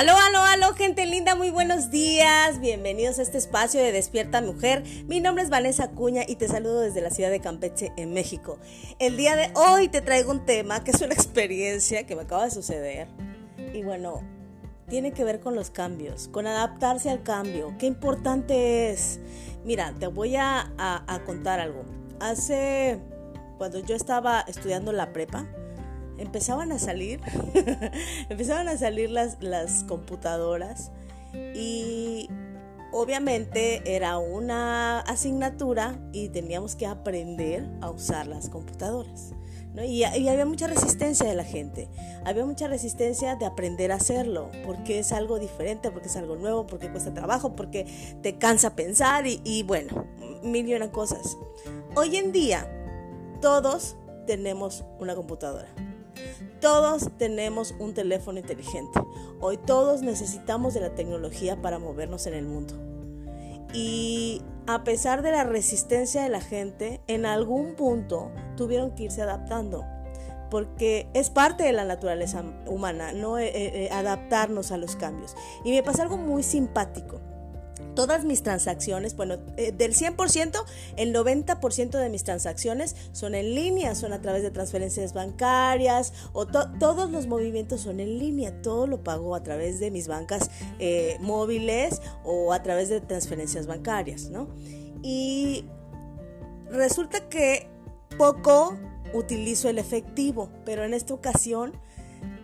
Aló, aló, aló, gente linda, muy buenos días. Bienvenidos a este espacio de Despierta Mujer. Mi nombre es Vanessa Cuña y te saludo desde la ciudad de Campeche, en México. El día de hoy te traigo un tema que es una experiencia que me acaba de suceder. Y bueno, tiene que ver con los cambios, con adaptarse al cambio. Qué importante es. Mira, te voy a, a contar algo. Hace, cuando yo estaba estudiando la prepa, empezaban a salir, empezaban a salir las, las computadoras y obviamente era una asignatura y teníamos que aprender a usar las computadoras. Y, y, había mucha resistencia de la gente, había mucha resistencia de aprender a hacerlo, porque es algo diferente, porque es algo nuevo, porque cuesta trabajo, porque te cansa pensar y, y bueno, mil y una cosas. Hoy en día todos tenemos una computadora. Todos tenemos un teléfono inteligente. Hoy todos necesitamos de la tecnología para movernos en el mundo. Y a pesar de la resistencia de la gente, en algún punto tuvieron que irse adaptando. Porque es parte de la naturaleza humana, no eh, eh, adaptarnos a los cambios. Y me pasa algo muy simpático todas mis transacciones, bueno, eh, del 100%, el 90% de mis transacciones son en línea, son a través de transferencias bancarias o todos los movimientos son en línea, todo lo pago a través de mis bancas eh, móviles o a través de transferencias bancarias, ¿no? Y resulta que poco utilizo el efectivo, pero en esta ocasión,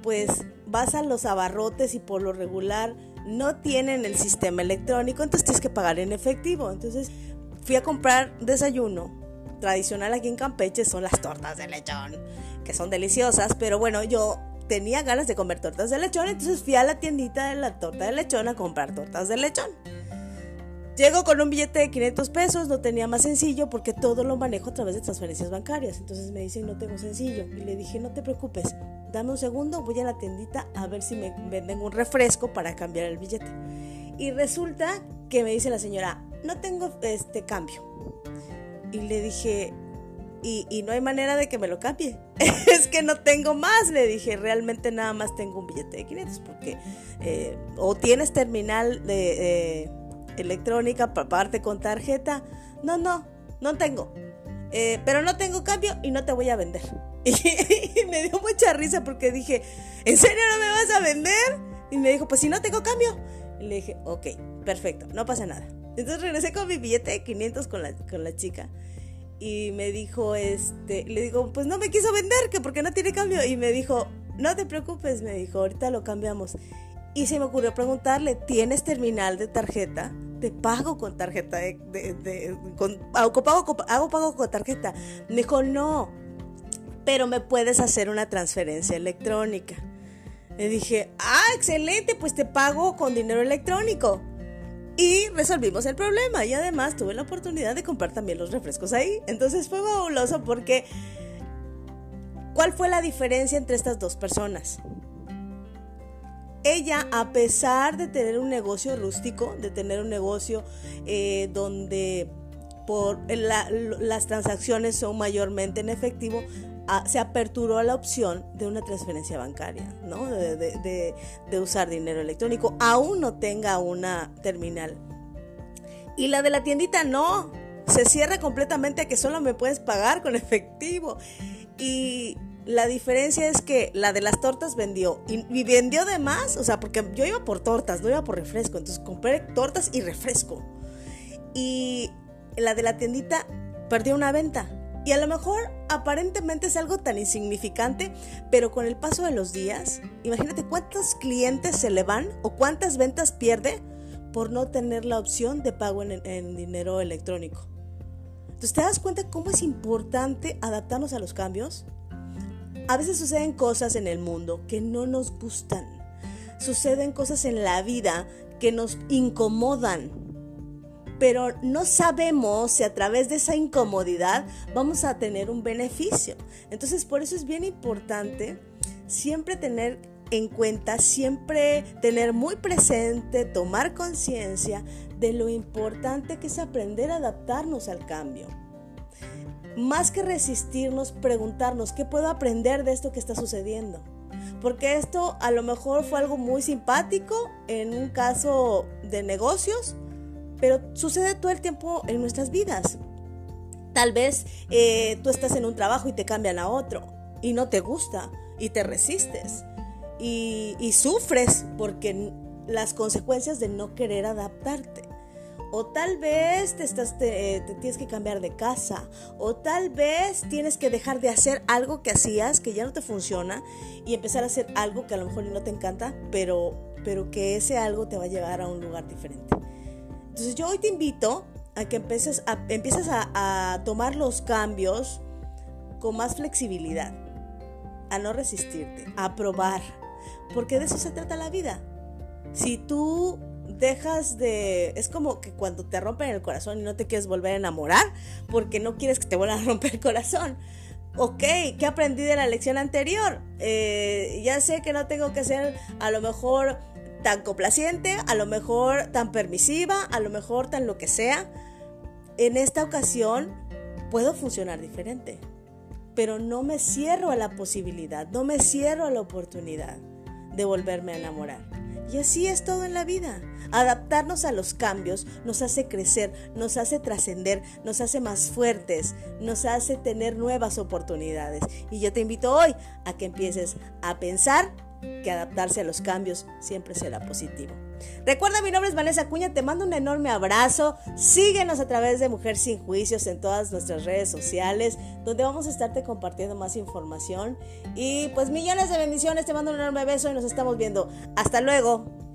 pues vas a los abarrotes y por lo regular no tienen el sistema electrónico, entonces tienes que pagar en efectivo. Entonces fui a comprar desayuno. Tradicional aquí en Campeche son las tortas de lechón, que son deliciosas, pero bueno, yo tenía ganas de comer tortas de lechón, entonces fui a la tiendita de la torta de lechón a comprar tortas de lechón. Llego con un billete de 500 pesos, no tenía más sencillo porque todo lo manejo a través de transferencias bancarias. Entonces me dicen, no tengo sencillo. Y le dije, no te preocupes, dame un segundo, voy a la tiendita a ver si me venden un refresco para cambiar el billete. Y resulta que me dice la señora, no tengo este cambio. Y le dije, y, no hay manera de que me lo cambie. es que no tengo más, le dije, realmente nada más tengo un billete de 500 porque eh, o tienes terminal de... Electrónica para pagarte con tarjeta. No, no, no tengo. Eh, pero no tengo cambio y no te voy a vender. Y, me dio mucha risa porque dije, ¿en serio no me vas a vender? Y me dijo, pues si no tengo cambio. Y le dije, ok, perfecto, no pasa nada. Entonces regresé con mi billete de 500 con la, con la chica. Y me dijo, este, le digo, pues no me quiso vender, que porque no tiene cambio. Y me dijo, no te preocupes, me dijo, ahorita lo cambiamos. Y se me ocurrió preguntarle, ¿tienes terminal de tarjeta? te pago con tarjeta de, hago, pago, hago pago con tarjeta. Me dijo, no, pero me puedes hacer una transferencia electrónica. Le dije, ah, excelente, pues te pago con dinero electrónico. Y resolvimos el problema y además tuve la oportunidad de comprar también los refrescos ahí. Entonces fue fabuloso porque ¿cuál fue la diferencia entre estas dos personas? ella, a pesar de tener un negocio rústico, de tener un negocio eh, donde por las transacciones son mayormente en efectivo, se aperturó la opción de una transferencia bancaria, ¿no? De, de, usar dinero electrónico, aún no tenga una terminal. Y la de la tiendita no, se cierra completamente a que solo me puedes pagar con efectivo. Y la diferencia es que la de las tortas vendió y, vendió de más, o sea, porque yo iba por tortas, no iba por refresco, entonces compré tortas y refresco. Y la de la tiendita perdió una venta. Y a lo mejor aparentemente es algo tan insignificante, pero con el paso de los días, imagínate cuántos clientes se le van o cuántas ventas pierde por no tener la opción de pago en, dinero electrónico. Entonces, ¿te das cuenta cómo es importante adaptarnos a los cambios? A veces suceden cosas en el mundo que no nos gustan. Suceden cosas en la vida que nos incomodan. Pero no sabemos si a través de esa incomodidad vamos a tener un beneficio. Entonces por eso es bien importante siempre tener en cuenta, siempre tener muy presente, tomar conciencia de lo importante que es aprender a adaptarnos al cambio más que resistirnos, preguntarnos, ¿qué puedo aprender de esto que está sucediendo? Porque esto a lo mejor fue algo muy simpático en un caso de negocios, pero sucede todo el tiempo en nuestras vidas. Tal vez eh, tú estás en un trabajo y te cambian a otro y no te gusta y te resistes y, sufres porque las consecuencias de no querer adaptarte. O tal vez te, estás, te, tienes que cambiar de casa. O tal vez tienes que dejar de hacer algo que hacías que ya no te funciona y empezar a hacer algo que a lo mejor no te encanta, pero, pero que ese algo te va a llevar a un lugar diferente. Entonces yo hoy te invito a que empieces a, empieces a, tomar los cambios con más flexibilidad, a no resistirte, a probar, porque de eso se trata la vida. Si tú dejas de... Es como que cuando te rompen el corazón y no te quieres volver a enamorar porque no quieres que te vuelvan a romper el corazón. Ok, ¿qué aprendí de la lección anterior? Eh, ya sé que no tengo que ser a lo mejor tan complaciente, a lo mejor tan permisiva, a lo mejor tan lo que sea. En esta ocasión puedo funcionar diferente, pero no me cierro a la posibilidad, no me cierro a la oportunidad de volverme a enamorar. Y así es todo en la vida. Adaptarnos a los cambios nos hace crecer, nos hace trascender, nos hace más fuertes, nos hace tener nuevas oportunidades. Y yo te invito hoy a que empieces a pensar que adaptarse a los cambios siempre será positivo. Recuerda, mi nombre es Vanessa Cuña, te mando un enorme abrazo. Síguenos a través de Mujer Sin Juicios en todas nuestras redes sociales, donde vamos a estarte compartiendo más información. Y pues millones de bendiciones, te mando un enorme beso y nos estamos viendo. Hasta luego.